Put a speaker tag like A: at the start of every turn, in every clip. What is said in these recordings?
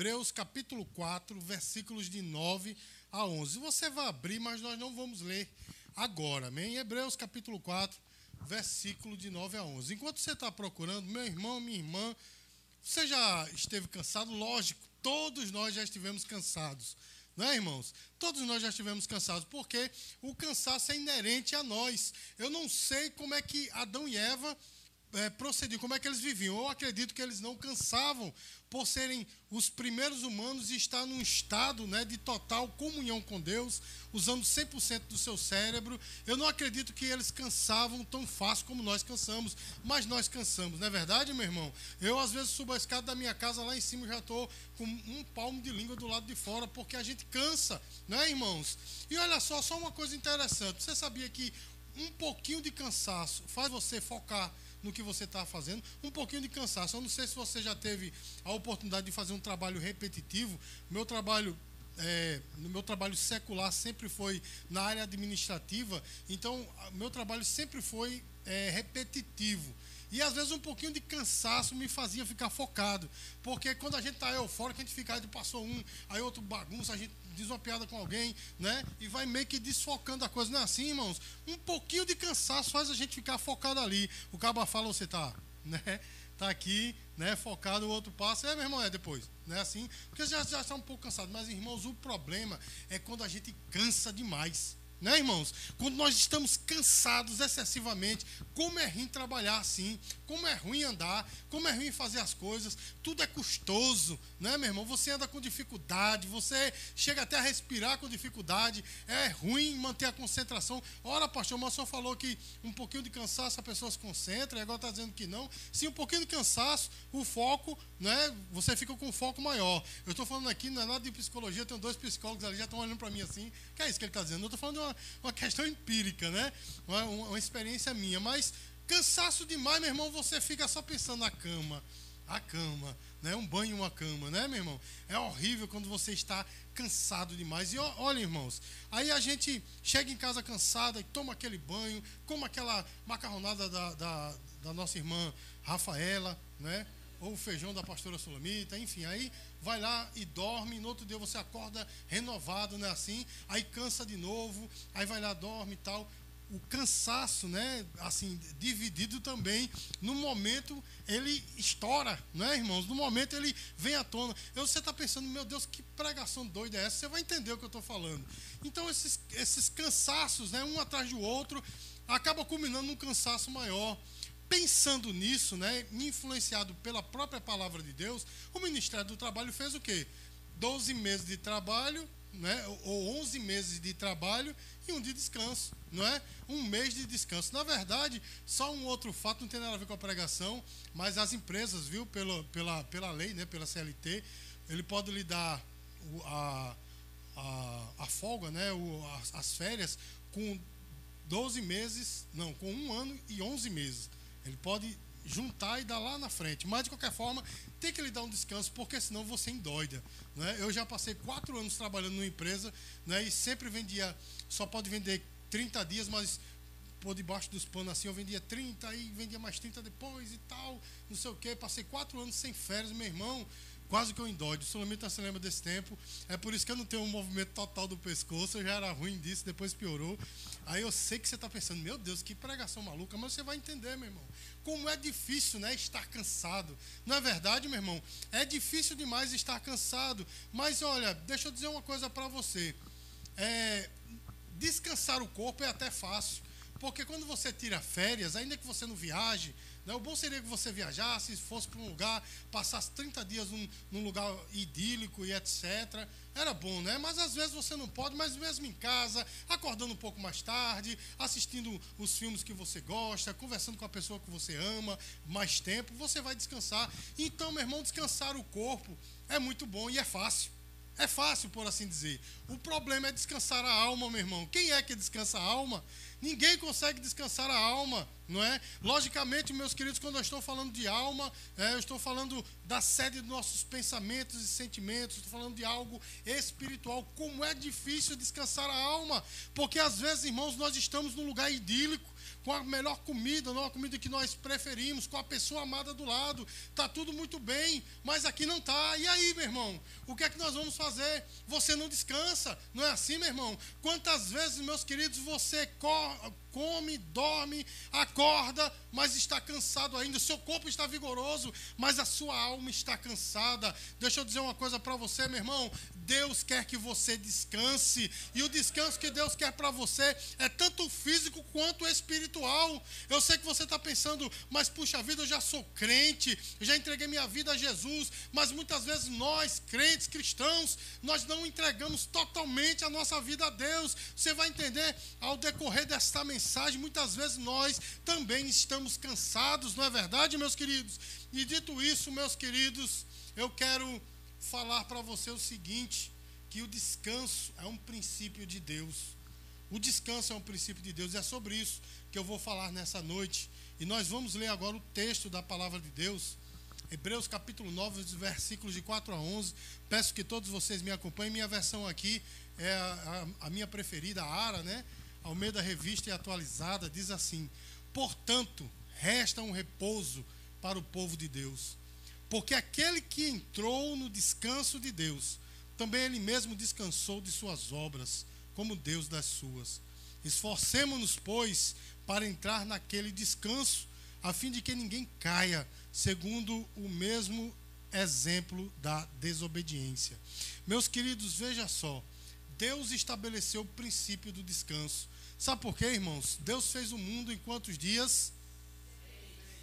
A: Hebreus capítulo 4, versículos de 9 a 11. Você vai abrir, mas nós não vamos ler agora, amém? Hebreus capítulo 4, versículo de 9 a 11. Enquanto você está procurando, meu irmão, minha irmã, você já esteve cansado? Lógico, todos nós já estivemos cansados. Não é, irmãos? Todos nós já estivemos cansados, porque o cansaço é inerente a nós. Eu não sei como é que Adão e Eva é, procediam, como é que eles viviam. Eu acredito que eles não cansavam por serem os primeiros humanos e estar num estado né, de total comunhão com Deus, usando 100% do seu cérebro. Eu não acredito que eles cansavam tão fácil como nós cansamos, mas nós cansamos, não é verdade, meu irmão? Eu, às vezes, subo a escada da minha casa lá em cima já estou com um palmo de língua do lado de fora, porque a gente cansa, não é, irmãos? E olha só, só uma coisa interessante: você sabia que um pouquinho de cansaço faz você focar no que você está fazendo, um pouquinho de cansaço. Eu não sei se você já teve a oportunidade de fazer um trabalho repetitivo. Meu trabalho é, no meu trabalho secular sempre foi na área administrativa, então meu trabalho sempre foi é, repetitivo. E às vezes um pouquinho de cansaço me fazia ficar focado. Porque quando a gente está eufórico, a gente fica, aí passou um, aí outro bagunça, a gente diz uma piada com alguém, né? E vai meio que desfocando a coisa. Não é assim, irmãos? Um pouquinho de cansaço faz a gente ficar focado ali. O cabo fala, você tá, né? Tá aqui, né? Focado, o outro passa. É, meu irmão, é depois. Não é assim? Porque já, já está um pouco cansado. Mas, irmãos, o problema é quando a gente cansa demais. Né, irmãos? Quando nós estamos cansados excessivamente, como é ruim trabalhar assim, como é ruim andar, como é ruim fazer as coisas, tudo é custoso, né, meu irmão? Você anda com dificuldade, você chega até a respirar com dificuldade, é ruim manter a concentração. Ora, pastor, mas só falou que um pouquinho de cansaço a pessoa se concentra, e agora está dizendo que não. Sim, um pouquinho de cansaço, o foco, né, você fica com um foco maior. Eu estou falando aqui, não é nada de psicologia, eu tenho dois psicólogos ali, já estão olhando para mim assim, que é isso que ele está dizendo? Eu estou falando de uma uma, questão empírica, né? Uma, uma experiência minha. Mas cansaço demais, meu irmão, você fica só pensando na cama. A cama, né? Um banho, uma cama, né, meu irmão? É horrível quando você está cansado demais. E olha, irmãos, aí a gente chega em casa cansada e toma aquele banho, como aquela macarronada da, da, da nossa irmã Rafaela, né? Ou o feijão da pastora Sulamita, enfim, aí vai lá e dorme, no outro dia você acorda renovado, né, assim, aí cansa de novo, aí vai lá, dorme e tal. O cansaço, né, assim, dividido também, no momento ele estoura, né, irmãos? No momento ele vem à tona. Eu, você está pensando, meu Deus, que pregação doida é essa? Você vai entender o que eu estou falando. Então, esses, esses cansaços, né, um atrás do outro, acaba culminando num cansaço maior pensando nisso, né, influenciado pela própria palavra de Deus, o Ministério do Trabalho fez o quê? 12 meses de trabalho, né, ou 11 meses de trabalho e um de descanso, não é? Um mês de descanso. Na verdade, só um outro fato, não tem nada a ver com a pregação, mas as empresas, viu, pela, pela, pela lei, né, pela CLT, ele pode lhe dar a, a, a folga, né, o, as, as férias, com 12 meses, não, com um ano e 11 meses. Ele pode juntar e dar lá na frente. Mas, de qualquer forma, tem que lhe dar um descanso, porque senão você endoida. Né? Eu já passei quatro anos trabalhando numa empresa né, e sempre vendia, só pode vender 30 dias, mas por debaixo dos panos assim, eu vendia 30, aí vendia mais 30 depois e tal, não sei o quê. Passei quatro anos sem férias, meu irmão quase que eu endoido. O Sulamita se lembra desse tempo. É por isso que eu não tenho um movimento total do pescoço. Eu já era ruim disso, depois piorou. Aí eu sei que você está pensando, meu Deus, que pregação maluca, mas você vai entender, meu irmão. Como é difícil, né, estar cansado. Não é verdade, meu irmão? É difícil demais estar cansado. Mas olha, deixa eu dizer uma coisa para você. É, descansar o corpo é até fácil. Porque quando você tira férias, ainda que você não viaje, né? O bom seria que você viajasse, fosse para um lugar, passasse 30 dias num, num, lugar idílico e etc. Era bom, né? Mas às vezes você não pode, mas mesmo em casa, acordando um pouco mais tarde, assistindo os filmes que você gosta, conversando com a pessoa que você ama, mais tempo, você vai descansar. Então, meu irmão, descansar o corpo é muito bom e é fácil. É fácil, por assim dizer. O problema é descansar a alma, meu irmão. Quem é que descansa a alma? Ninguém consegue descansar a alma, não é? Logicamente, meus queridos, quando eu estou falando de alma, é, eu estou falando da sede dos nossos pensamentos e sentimentos, estou falando de algo espiritual. Como é difícil descansar a alma, porque às vezes, irmãos, nós estamos num lugar idílico, com a melhor comida, não a comida que nós preferimos, com a pessoa amada do lado. Está tudo muito bem, mas aqui não está. E aí, meu irmão? O que é que nós vamos fazer? Você não descansa. Não é assim, meu irmão? Quantas vezes, meus queridos, você come, dorme, acorda, mas está cansado ainda. O seu corpo está vigoroso, mas a sua alma está cansada. Deixa eu dizer uma coisa para você, meu irmão. Deus quer que você descanse. E o descanso que Deus quer para você é tanto físico quanto espiritual. Eu sei que você está pensando, mas puxa vida, eu já sou crente, eu já entreguei minha vida a Jesus. Mas muitas vezes nós, crentes cristãos, nós não entregamos totalmente a nossa vida a Deus. Você vai entender ao decorrer desta mensagem. Muitas vezes nós também estamos cansados, não é verdade, meus queridos? E dito isso, meus queridos, eu quero falar para você o seguinte: que o descanso é um princípio de Deus. O descanso é um princípio de Deus, e é sobre isso que eu vou falar nessa noite. E nós vamos ler agora o texto da palavra de Deus, Hebreus capítulo 9, versículos de 4 a 11. Peço que todos vocês me acompanhem. Minha versão aqui é a, a, a minha preferida, a Ara, né? Almeida Revista e Atualizada, diz assim: Portanto, resta um repouso para o povo de Deus porque aquele que entrou no descanso de Deus, também ele mesmo descansou de suas obras, como Deus das suas. Esforcemos-nos, pois, para entrar naquele descanso, a fim de que ninguém caia, segundo o mesmo exemplo da desobediência. Meus queridos, veja só. Deus estabeleceu o princípio do descanso. Sabe por quê, irmãos? Deus fez o mundo em quantos dias?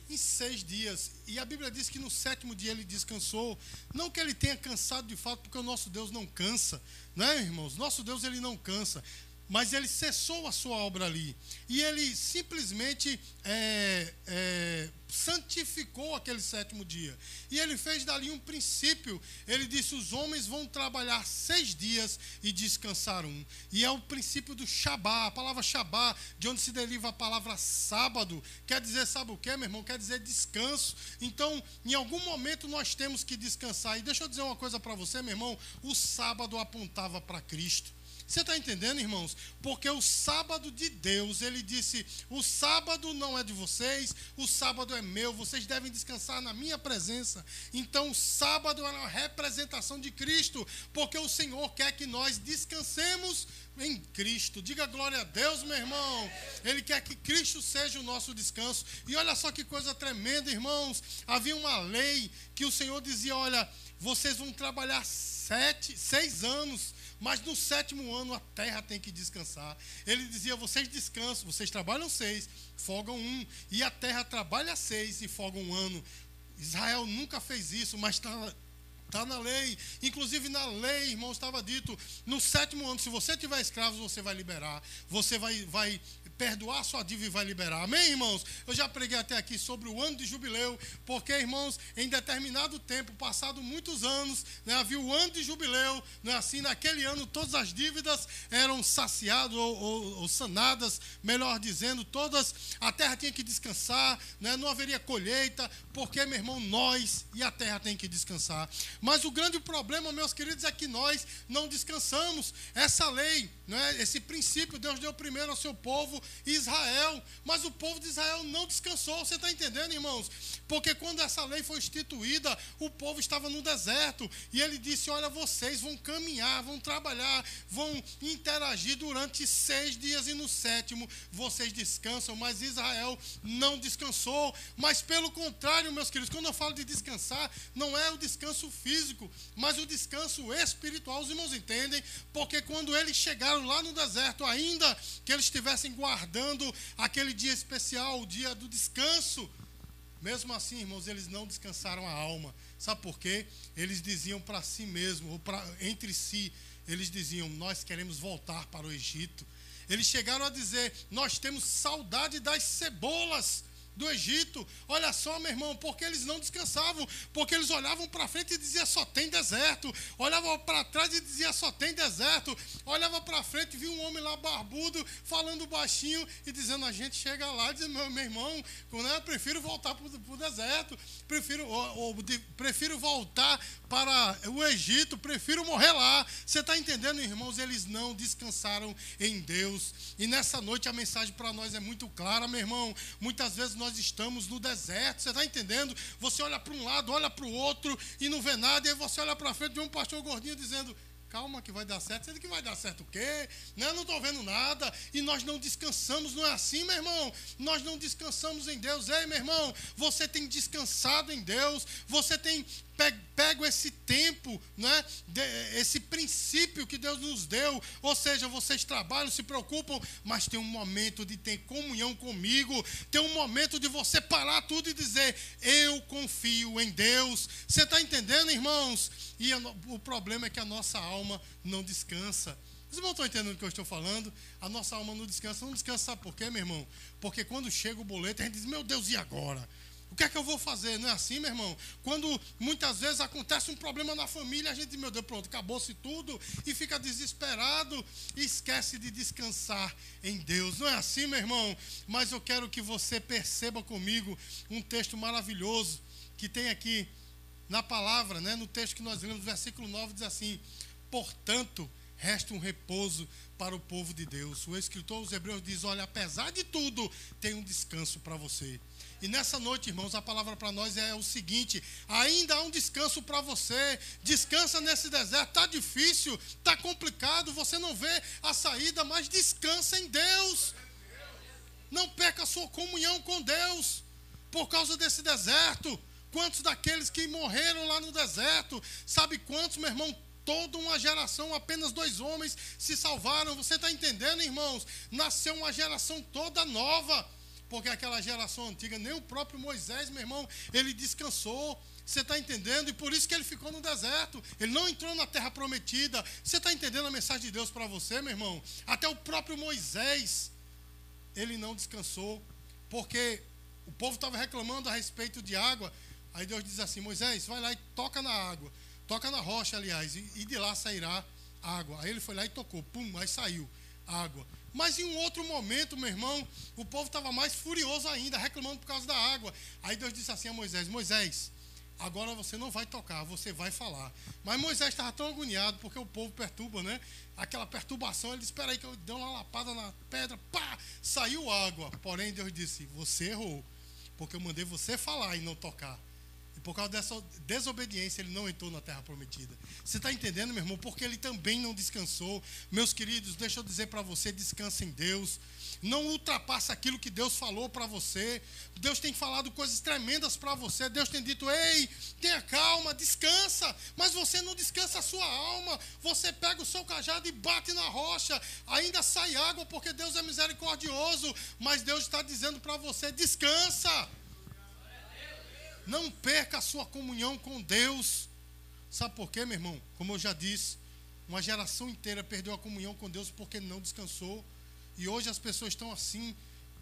A: Em seis dias. E a Bíblia diz que no sétimo dia ele descansou. Não que ele tenha cansado de fato, porque o nosso Deus não cansa, não é, irmãos? Nosso Deus ele não cansa mas ele cessou a sua obra ali. E ele simplesmente é, é, santificou aquele sétimo dia. E ele fez dali um princípio. Ele disse: os homens vão trabalhar seis dias e descansar um. E é o princípio do Shabá. A palavra Shabá, de onde se deriva a palavra sábado, quer dizer, sabe o que, meu irmão? Quer dizer descanso. Então, em algum momento nós temos que descansar. E deixa eu dizer uma coisa para você, meu irmão: o sábado apontava para Cristo. Você está entendendo, irmãos? Porque o sábado de Deus, ele disse: o sábado não é de vocês, o sábado é meu, vocês devem descansar na minha presença. Então, o sábado é uma representação de Cristo, porque o Senhor quer que nós descansemos em Cristo. Diga glória a Deus, meu irmão. Ele quer que Cristo seja o nosso descanso. E olha só que coisa tremenda, irmãos. Havia uma lei que o Senhor dizia: olha, vocês vão trabalhar sete, seis anos mas no sétimo ano a terra tem que descansar. Ele dizia: vocês descansam, vocês trabalham seis, folgam um, e a terra trabalha seis e folga um ano. Israel nunca fez isso, mas está Está na lei. Inclusive na lei, irmão, estava dito: no sétimo ano, se você tiver escravos, você vai liberar. Você vai, vai perdoar sua dívida e vai liberar. Amém, irmãos? Eu já preguei até aqui sobre o ano de jubileu, porque, irmãos, em determinado tempo, passado muitos anos, né, havia o ano de jubileu, né, assim, naquele ano todas as dívidas eram saciadas ou, ou, ou, sanadas, melhor dizendo, todas, a terra tinha que descansar, né, não haveria colheita, porque, meu irmão, nós e a terra tem que descansar. Mas o grande problema, meus queridos, é que nós não descansamos. Essa lei, né, esse princípio, Deus deu primeiro ao seu povo, Israel, mas o povo de Israel não descansou. Você está entendendo, irmãos? Porque quando essa lei foi instituída, o povo estava no deserto e ele disse: Olha, vocês vão caminhar, vão trabalhar, vão interagir durante seis dias e no sétimo vocês descansam. Mas Israel não descansou. Mas pelo contrário, meus queridos, quando eu falo de descansar, não é o descanso físico, mas o descanso espiritual. Os irmãos entendem? Porque quando eles chegaram lá no deserto, ainda que eles estivessem guardando, aguardando aquele dia especial, o dia do descanso. Mesmo assim, irmãos, eles não descansaram a alma. Sabe por quê? Eles diziam para si mesmos, ou pra, entre si, eles diziam: Nós queremos voltar para o Egito. Eles chegaram a dizer: Nós temos saudade das cebolas do Egito. Olha só, meu irmão, porque eles não descansavam, porque eles olhavam para frente e diziam só tem deserto, olhavam para trás e diziam só tem deserto, olhava para frente e viu um homem lá barbudo falando baixinho e dizendo a gente chega lá. Diz meu, meu irmão, prefiro voltar para o deserto, prefiro, ou, ou, de, prefiro voltar para o Egito, prefiro morrer lá. Você está entendendo, irmãos? Eles não descansaram em Deus. E nessa noite a mensagem para nós é muito clara, meu irmão. Muitas vezes nós estamos no deserto, você está entendendo? Você olha para um lado, olha para o outro e não vê nada, e aí você olha para frente de um pastor gordinho dizendo: Calma que vai dar certo. Você que vai dar certo o quê? Não, não estou vendo nada. E nós não descansamos, não é assim, meu irmão? Nós não descansamos em Deus. Ei, meu irmão, você tem descansado em Deus. Você tem pego esse tempo, né, esse princípio que Deus nos deu. Ou seja, vocês trabalham, se preocupam, mas tem um momento de ter comunhão comigo. Tem um momento de você parar tudo e dizer: Eu confio em Deus. Você está entendendo, irmãos? E o problema é que a nossa alma não descansa. Vocês não estão entendendo o que eu estou falando? A nossa alma não descansa. Não descansa, sabe por quê, meu irmão? Porque quando chega o boleto, a gente diz: Meu Deus, e agora? O que é que eu vou fazer? Não é assim, meu irmão? Quando muitas vezes acontece um problema na família, a gente meu Deus, pronto, acabou-se tudo, e fica desesperado e esquece de descansar em Deus. Não é assim, meu irmão? Mas eu quero que você perceba comigo um texto maravilhoso que tem aqui na palavra, né, no texto que nós lemos, versículo 9, diz assim: Portanto, resta um repouso para o povo de Deus. O escritor aos Hebreus diz: Olha, apesar de tudo, tem um descanso para você. E nessa noite, irmãos, a palavra para nós é o seguinte: ainda há um descanso para você. Descansa nesse deserto. Está difícil, está complicado, você não vê a saída, mas descansa em Deus. Não perca a sua comunhão com Deus por causa desse deserto. Quantos daqueles que morreram lá no deserto? Sabe quantos, meu irmão? Toda uma geração, apenas dois homens se salvaram. Você está entendendo, irmãos? Nasceu uma geração toda nova porque aquela geração antiga, nem o próprio Moisés, meu irmão, ele descansou. Você está entendendo? E por isso que ele ficou no deserto. Ele não entrou na terra prometida. Você está entendendo a mensagem de Deus para você, meu irmão? Até o próprio Moisés, ele não descansou. Porque o povo estava reclamando a respeito de água. Aí Deus diz assim: Moisés, vai lá e toca na água. Toca na rocha, aliás, e, de lá sairá água. Aí ele foi lá e tocou. Pum, aí saiu água. Mas em um outro momento, meu irmão, o povo estava mais furioso ainda, reclamando por causa da água. Aí Deus disse assim a Moisés: Moisés, agora você não vai tocar, você vai falar. Mas Moisés estava tão agoniado porque o povo perturba, né? Aquela perturbação, ele disse: Espera aí, que eu dei uma lapada na pedra, pá, saiu água. Porém, Deus disse: Você errou, porque eu mandei você falar e não tocar. Por causa dessa desobediência, ele não entrou na terra prometida. Você está entendendo, meu irmão? Porque ele também não descansou. Meus queridos, deixa eu dizer para você: descansa em Deus. Não ultrapassa aquilo que Deus falou para você. Deus tem falado coisas tremendas para você. Deus tem dito: ei, tenha calma, descansa. Mas você não descansa a sua alma. Você pega o seu cajado e bate na rocha. Ainda sai água, porque Deus é misericordioso. Mas Deus está dizendo para você: descansa. Não perca a sua comunhão com Deus. Sabe por quê, meu irmão? Como eu já disse, uma geração inteira perdeu a comunhão com Deus porque não descansou. E hoje as pessoas estão assim.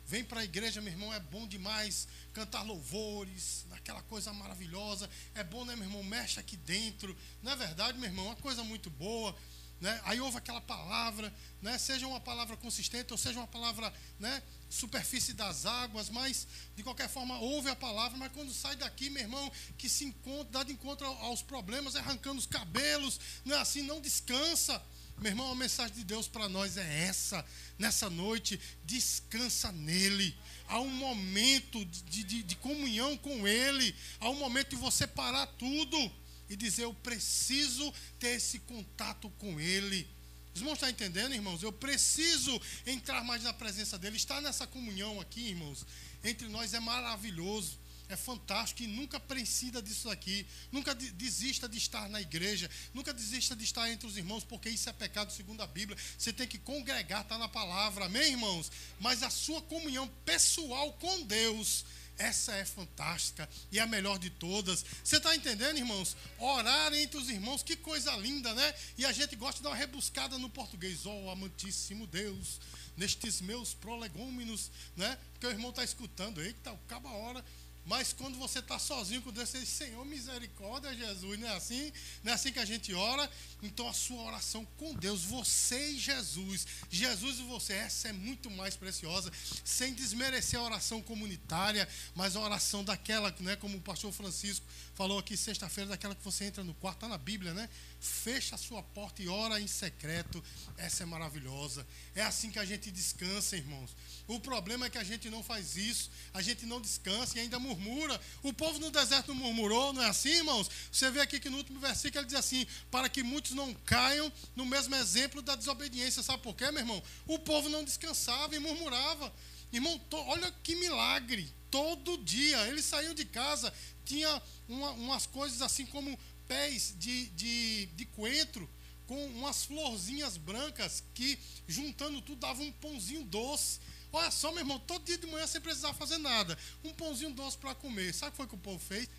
A: Vem para a igreja, meu irmão, é bom demais cantar louvores, aquela coisa maravilhosa. É bom, né, meu irmão? Mexe aqui dentro. Não é verdade, meu irmão? É uma coisa muito boa. Né? Aí ouve aquela palavra, né? seja uma palavra consistente ou seja uma palavra né? superfície das águas, mas de qualquer forma ouve a palavra, mas quando sai daqui, meu irmão, que se encontra, dá de encontro aos problemas, arrancando os cabelos, não é assim, não descansa. Meu irmão, a mensagem de Deus para nós é essa, nessa noite, descansa nele. Há um momento de, de, de comunhão com Ele, há um momento de você parar tudo e dizer: Eu preciso ter esse contato com Ele. Os irmãos estão entendendo, irmãos? Eu preciso entrar mais na presença dele. Estar nessa comunhão aqui, irmãos, entre nós é maravilhoso. É fantástico e nunca precisa disso aqui. Nunca desista de estar na igreja. Nunca desista de estar entre os irmãos, porque isso é pecado segundo a Bíblia. Você tem que congregar, está na palavra. Amém, irmãos? Mas a sua comunhão pessoal com Deus essa é fantástica e a melhor de todas. Você está entendendo, irmãos? Orar entre os irmãos, que coisa linda, né? E a gente gosta de dar uma rebuscada no português. Oh, amantíssimo Deus, nestes meus prolegômenos, né? Porque o irmão está escutando, eita, acaba a hora mas quando você está sozinho com Deus, você diz, Senhor, misericórdia, Jesus. Não é assim? Não é assim que a gente ora? Então a sua oração com Deus, você e Jesus, Jesus e você, essa é muito mais preciosa, sem desmerecer a oração comunitária, mas a oração daquela, né, como o pastor Francisco falou aqui sexta-feira, daquela que você entra no quarto, está na Bíblia, né? Fecha a sua porta e ora em secreto. Essa é maravilhosa. É assim que a gente descansa, irmãos. O problema é que a gente não faz isso, a gente não descansa e ainda murmura. O povo no deserto murmurou, não é assim, irmãos? Você vê aqui que no último versículo ele diz assim: para que muitos não caiam no mesmo exemplo da desobediência. Sabe por quê, meu irmão? O povo não descansava e murmurava. Irmão, to, olha que milagre. Todo dia eles saíam de casa, tinha uma, umas coisas assim como pés de, de, de coentro com umas florzinhas brancas que, juntando tudo, dava um pãozinho doce. Olha só, meu irmão, todo dia de manhã sem precisar fazer nada. Um pãozinho doce para comer. Sabe o que foi que o povo fez?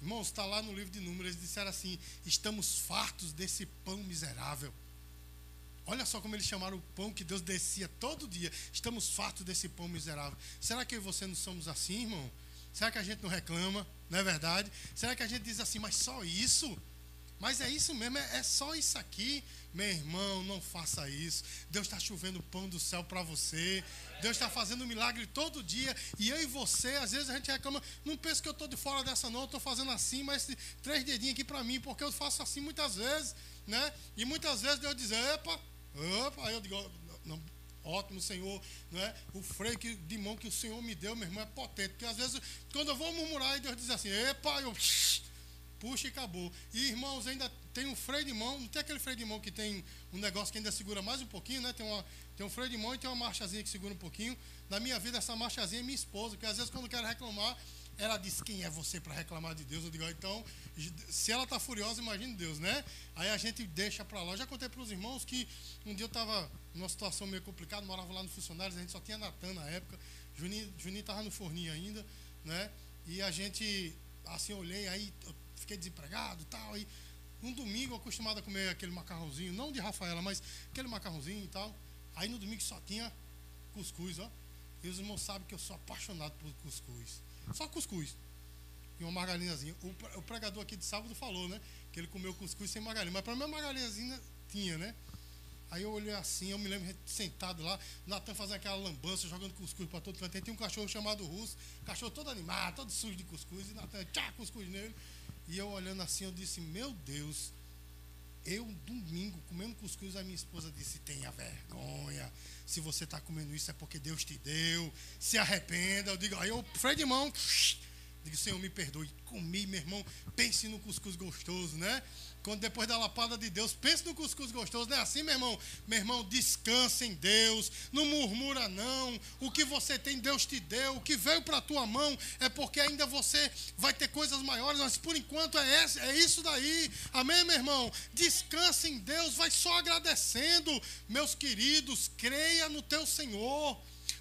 A: Irmãos, está lá no livro de Números, eles disseram assim: estamos fartos desse pão miserável. Olha só como eles chamaram o pão que Deus descia todo dia. Estamos fartos desse pão miserável. Será que eu e você não somos assim, irmão? Será que a gente não reclama? Não é verdade? Será que a gente diz assim, mas só isso? Mas é isso mesmo, é, é só isso aqui. Meu irmão, não faça isso. Deus está chovendo pão do céu para você. Deus está fazendo um milagre todo dia. E eu e você, às vezes a gente reclama. Não pensa que eu estou de fora dessa, não. Estou fazendo assim, mas três dedinhos aqui para mim, porque eu faço assim muitas vezes. né? E muitas vezes Deus diz: epa, opa. Eu digo: não, ótimo, Senhor. Né? O freio que, de mão que o Senhor me deu, meu irmão, é potente. Porque às vezes, quando eu vou murmurar, Deus diz assim: epa, eu puxa e acabou. E irmãos, ainda tem um freio de mão, não tem aquele freio de mão que tem um negócio que ainda segura mais um pouquinho, né? Tem, uma, tem um freio de mão e tem uma marchazinha que segura um pouquinho. Na minha vida, essa marchazinha é minha esposa, porque às vezes quando eu quero reclamar, ela diz: Quem é você para reclamar de Deus? Eu digo: Então, se ela está furiosa, imagine Deus, né? Aí a gente deixa para lá. Eu já contei para os irmãos que um dia eu estava numa situação meio complicada, morava lá no Funcionários, a gente só tinha Natan na época, Juninho estava no forninho ainda, né? E a gente, assim, olhei, aí eu fiquei desempregado e tal. E um domingo acostumado a comer aquele macarrãozinho, não de Rafaela, mas aquele macarrãozinho e tal. Aí no domingo só tinha cuscuz, ó. E os irmãos sabem que eu sou apaixonado por cuscuz. Só cuscuz. E uma margarinazinha. O pregador aqui de sábado falou, né? Que ele comeu cuscuz sem margarina. Mas para mim a margarinazinha tinha, né? Aí eu olhei assim, eu me lembro sentado lá, Natan fazendo aquela lambança, jogando cuscuz para todo canto. Aí tem um cachorro chamado Russo, cachorro todo animado, todo sujo de cuscuz, e Natan, tchá, cuscuz nele. E eu olhando assim, eu disse, meu Deus, eu domingo comendo cuscuz, a minha esposa disse, tenha vergonha. Se você está comendo isso é porque Deus te deu. Se arrependa. Eu digo, aí eu freio de mão. Digo, Senhor, me perdoe. Comi, meu irmão. Pense no cuscuz gostoso, né? Quando depois da lapada de Deus, pense no cuscuz gostoso, não é assim, meu irmão? Meu irmão, descansa em Deus, não murmura não. O que você tem, Deus te deu. O que veio para a tua mão é porque ainda você vai ter coisas maiores, mas por enquanto é, é isso daí. Amém, meu irmão? Descansa em Deus, vai só agradecendo. Meus queridos, creia no teu Senhor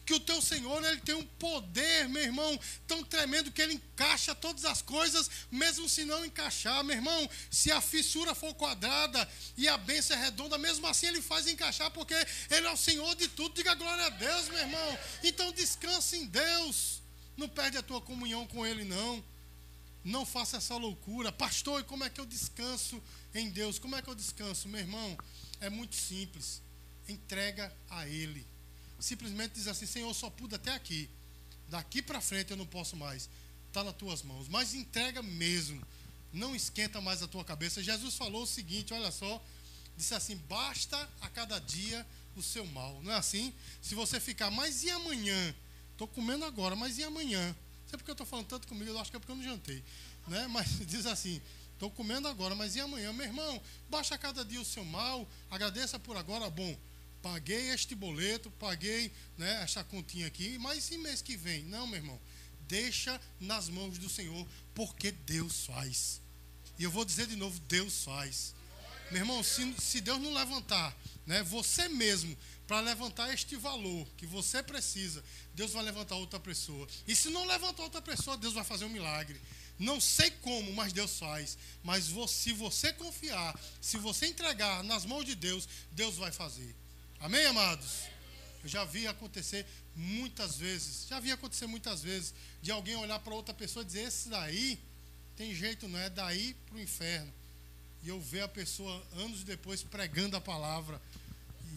A: que o teu Senhor ele tem um poder, meu irmão, tão tremendo que ele encaixa todas as coisas, mesmo se não encaixar, meu irmão. Se a fissura for quadrada e a bênção é redonda, mesmo assim ele faz encaixar, porque ele é o Senhor de tudo. Diga glória a Deus, meu irmão. Então descanse em Deus. Não perde a tua comunhão com Ele, não. Não faça essa loucura. Pastor, e como é que eu descanso em Deus? Como é que eu descanso, meu irmão? É muito simples. Entrega a Ele simplesmente diz assim: Senhor, eu só pude até aqui. Daqui para frente eu não posso mais. Está nas tuas mãos. Mas entrega mesmo. Não esquenta mais a tua cabeça. Jesus falou o seguinte: olha só. Disse assim: basta a cada dia o seu mal. Não é assim? Se você ficar, mas e amanhã? Estou comendo agora, mas e amanhã? Não sei porque eu estou falando tanto comigo, eu acho que é porque eu não jantei. Né? Mas diz assim: estou comendo agora, mas e amanhã? Meu irmão, basta a cada dia o seu mal, agradeça por agora, bom paguei este boleto, paguei né, essa continha aqui, mas e mês que vem? Não, meu irmão. Deixa nas mãos do Senhor, porque Deus faz. E eu vou dizer de novo: Deus faz. Meu irmão, se, se Deus não levantar né, você mesmo, para levantar este valor que você precisa, Deus vai levantar outra pessoa. E se não levantar outra pessoa, Deus vai fazer um milagre. Não sei como, mas Deus faz. Mas se você confiar, se você entregar nas mãos de Deus, Deus vai fazer. Amém, amados? Eu já vi acontecer muitas vezes, já vi acontecer muitas vezes, de alguém olhar para outra pessoa e dizer: Esse daí tem jeito, não é? Daí para o inferno. E eu ver a pessoa anos depois pregando a palavra.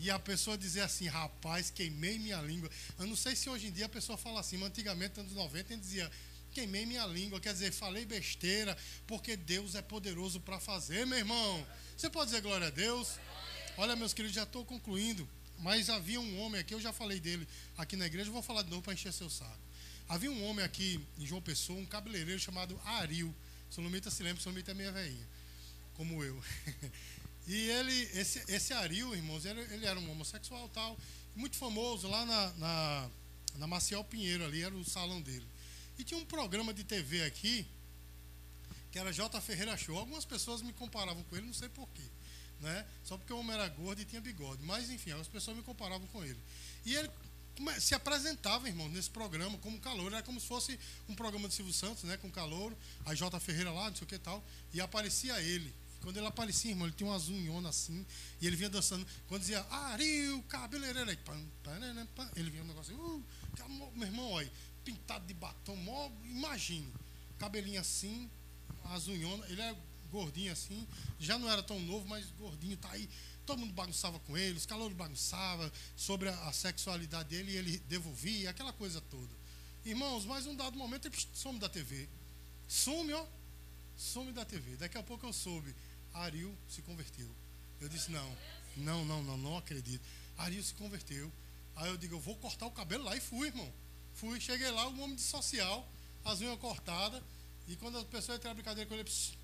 A: E a pessoa dizer assim, rapaz, queimei minha língua. Eu não sei se hoje em dia a pessoa fala assim, mas antigamente, anos 90, ele dizia, queimei minha língua, quer dizer, falei besteira, porque Deus é poderoso para fazer, meu irmão. Você pode dizer glória a Deus? Olha, meus queridos, já estou concluindo, mas havia um homem aqui, eu já falei dele aqui na igreja, vou falar de novo para encher seu saco. Havia um homem aqui em João Pessoa, um cabeleireiro chamado Aril. Solomita se lembra, Solomita é minha veinha, como eu. e ele, esse, esse Aril, irmãos, ele, ele era um homossexual tal, muito famoso lá na, na, na Maciel Pinheiro, ali era o salão dele. E tinha um programa de TV aqui, que era J. Ferreira Show. Algumas pessoas me comparavam com ele, não sei porquê. Né? Só porque o homem era gordo e tinha bigode. Mas, enfim, as pessoas me comparavam com ele. E ele se apresentava, irmão, nesse programa como calor. Era como se fosse um programa de Silvio Santos, né? Com calor. A J. Ferreira lá, não sei o que tal. E aparecia ele. Quando ele aparecia, irmão, ele tinha uma zunhona assim. E ele vinha dançando. Quando dizia, Ariu, cabeleireiro. Ele vinha um negócio assim, uh, meu irmão, olha pintado de batom, mó, imagine. Cabelinho assim, as unhonas, ele é gordinho assim, já não era tão novo, mas gordinho, tá aí. Todo mundo bagunçava com ele, os calouros bagunçavam sobre a, a sexualidade dele e ele devolvia, aquela coisa toda. Irmãos, mas um dado momento ele some da TV. Some, ó. Some da TV. Daqui a pouco eu soube. Ariel se converteu. Eu disse, não, não, não, não, não acredito. Ariel se converteu. Aí eu digo, eu vou cortar o cabelo lá e fui, irmão. Fui, cheguei lá, um homem de social, as unhas cortadas, e quando a pessoa entra na brincadeira com ele, pss,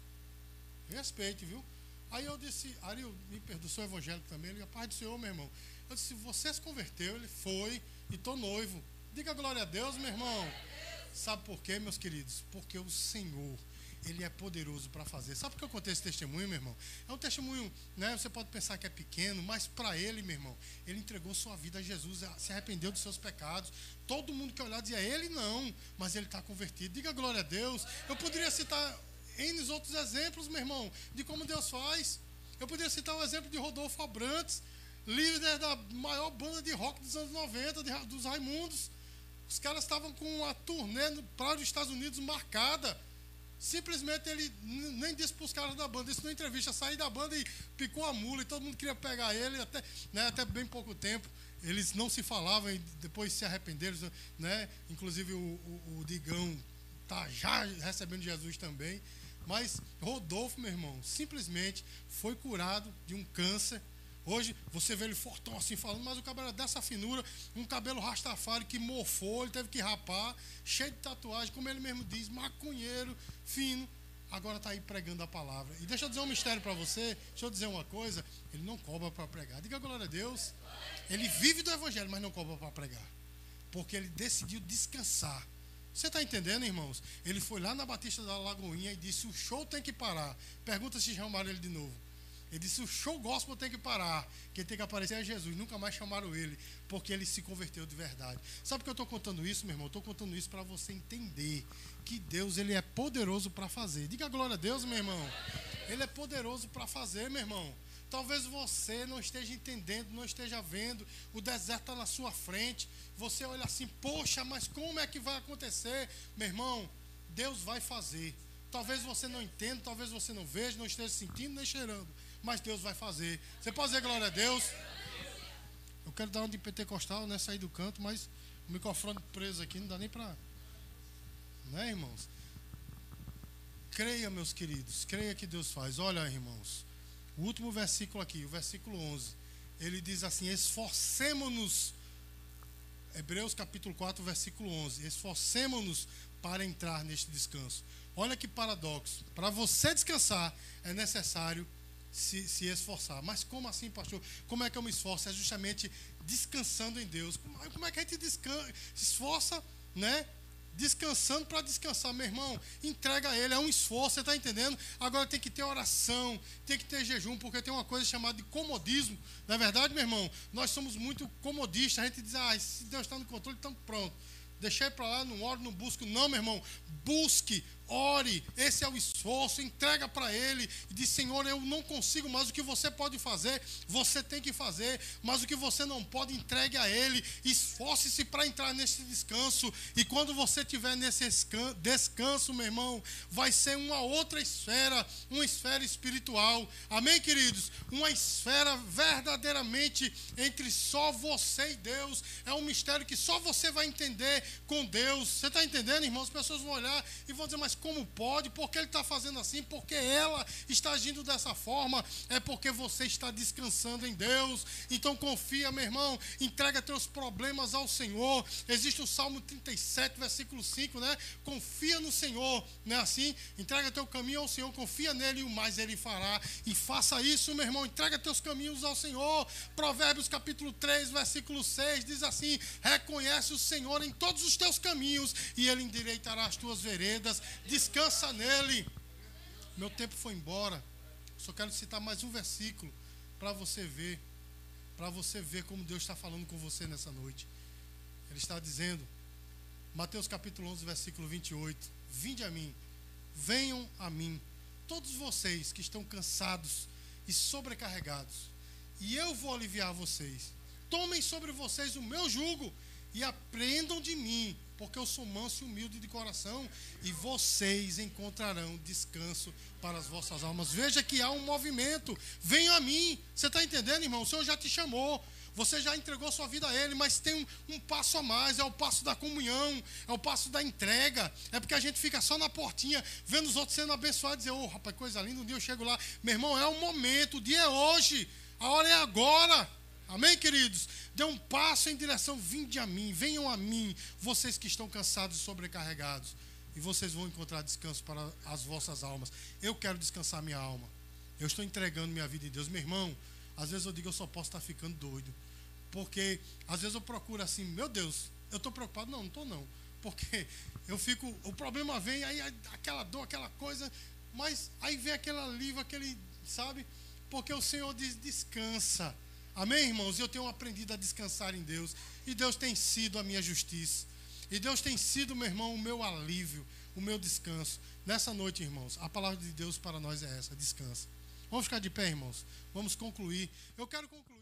A: respeite, viu? Aí eu disse, Ariel, me perdoa, sou evangélico também. Ele, a paz do Senhor, meu irmão. Eu disse, você se converteu, ele foi, e estou noivo. Diga glória a Deus, meu irmão. Sabe por quê, meus queridos? Porque o Senhor ele é poderoso para fazer. Sabe por que eu contei esse testemunho, meu irmão? É um testemunho, né? Você pode pensar que é pequeno, mas para ele, meu irmão, ele entregou sua vida a Jesus, se arrependeu dos seus pecados. Todo mundo que olhar dizia, ele não, mas ele está convertido. Diga glória a Deus. Eu poderia citar N outros exemplos, meu irmão, de como Deus faz. Eu poderia citar o exemplo de Rodolfo Abrantes, líder da maior banda de rock dos anos 90, de, dos Raimundos. Os caras estavam com a turnê para os Estados Unidos marcada Simplesmente ele nem disse para os caras da banda, disse na entrevista, saí da banda e picou a mula e todo mundo queria pegar ele, até, né, até bem pouco tempo. Eles não se falavam e depois se arrependeram, né? Inclusive o, o, o Digão tá já recebendo Jesus também. Mas Rodolfo, meu irmão, simplesmente foi curado de um câncer Hoje você vê ele fortão assim falando, mas o cabelo era dessa finura, um cabelo rastafari que mofou, ele teve que rapar, cheio de tatuagem, como ele mesmo diz, maconheiro, fino. Agora está aí pregando a palavra. E deixa eu dizer um mistério para você, deixa eu dizer uma coisa: ele não cobra para pregar. Diga glória a Deus. Ele vive do evangelho, mas não cobra para pregar. Porque ele decidiu descansar. Você está entendendo, irmãos? Ele foi lá na Batista da Lagoinha e disse: o show tem que parar. Pergunta se chamaram ele de novo. Ele disse: o show gospel tem que parar. Quem tem que aparecer é Jesus. Nunca mais chamaram ele, porque ele se converteu de verdade. Sabe por que eu estou contando isso, meu irmão? Estou contando isso para você entender que Deus ele é poderoso para fazer. Diga glória a Deus, meu irmão. Ele é poderoso para fazer, meu irmão. Talvez você não esteja entendendo, não esteja vendo, o deserto está na sua frente. Você olha assim, poxa, mas como é que vai acontecer? Meu irmão, Deus vai fazer. Talvez você não entenda, talvez você não veja, não esteja sentindo nem cheirando mas Deus vai fazer. Você pode dizer glória a Deus? Eu quero dar um de pentecostal, né? Sair do canto, mas o microfone preso aqui não dá nem para. Né, irmãos? Creia, meus queridos, creia que Deus faz. Olha, irmãos, o último versículo aqui, o versículo 11, ele diz assim: Esforcemos-nos, Hebreus capítulo 4, versículo 11: Esforcemos-nos para entrar neste descanso. Olha que paradoxo. Para você descansar, é necessário se, se esforçar. Mas como assim, pastor? Como é que eu me esforço? É justamente descansando em Deus. Como, é que a gente descansa, se esforça, né? Descansando para descansar, meu irmão. Entrega a ele, é um esforço, você está entendendo? Agora tem que ter oração, tem que ter jejum, porque tem uma coisa chamada de comodismo. Na é verdade, meu irmão, nós somos muito comodistas. A gente diz, ah, se Deus está no controle, então pronto. Deixei para lá, não oro, não busco. Não, meu irmão. Busque, ore. Esse é o esforço. Entrega para Ele. E diz: Senhor, eu não consigo, mas o que você pode fazer, você tem que fazer. Mas o que você não pode, entregue a Ele. Esforce-se para entrar nesse descanso. E quando você estiver nesse descanso, meu irmão, vai ser uma outra esfera, uma esfera espiritual. Amém, queridos? Uma esfera verdadeiramente entre só você e Deus. É um mistério que só você vai entender com Deus. Você está entendendo, irmão? As pessoas vão olhar e vão dizer, mas como pode? Por que ele está fazendo assim? Porque ela está agindo dessa forma? É porque você está descansando em Deus. Então confia, meu irmão. Entrega teus problemas ao Senhor. Existe o Salmo 37, versículo 5, né? Confia no Senhor, não é assim? Entrega teu caminho ao Senhor, confia nele e o mais ele fará. E faça isso, meu irmão. Entrega teus caminhos ao Senhor. Provérbios capítulo 3, versículo 6 diz assim: Reconhece o Senhor em todos os teus caminhos e ele endireitará as tuas veredas. Descansa nele. Meu tempo foi embora. Só quero citar mais um versículo para você ver, para você ver como Deus está falando com você nessa noite. Ele está dizendo, Mateus capítulo 11, versículo 28, Vinde a mim, venham a mim, todos vocês que estão cansados e sobrecarregados, e eu vou aliviar vocês. Tomem sobre vocês o meu jugo e aprendam de mim, porque eu sou manso e humilde de coração, e vocês encontrarão descanso para as vossas almas. Veja que há um movimento. Venha a mim. Você está entendendo, irmão? O Senhor já te chamou. Você já entregou sua vida a Ele, mas tem um, um, passo a mais, é o passo da comunhão, é o passo da entrega. É porque a gente fica só na portinha, vendo os outros sendo abençoados, e dizer, ô oh, rapaz, coisa linda, um dia eu chego lá. Meu irmão, é o momento, o dia é hoje, a hora é agora. Amém, queridos? Dê um passo em direção, vinde a mim, venham a mim, vocês que estão cansados e sobrecarregados, e vocês vão encontrar descanso para as vossas almas. Eu quero descansar minha alma. Eu estou entregando minha vida em Deus. Meu irmão, às vezes eu digo eu só posso estar ficando doido. Porque às vezes eu procuro assim, meu Deus, eu estou preocupado. Não, não estou não. Porque eu fico, o problema vem, aí aquela dor, aquela coisa, mas aí vem aquele alívio, aquele, sabe? Porque o Senhor diz, descansa. Amém, irmãos? Eu tenho aprendido a descansar em Deus. E Deus tem sido a minha justiça. E Deus tem sido, meu irmão, o meu alívio, o meu descanso. Nessa noite, irmãos, a palavra de Deus para nós é essa: descansa. Vamos ficar de pé, irmãos. Vamos concluir. Eu quero concluir.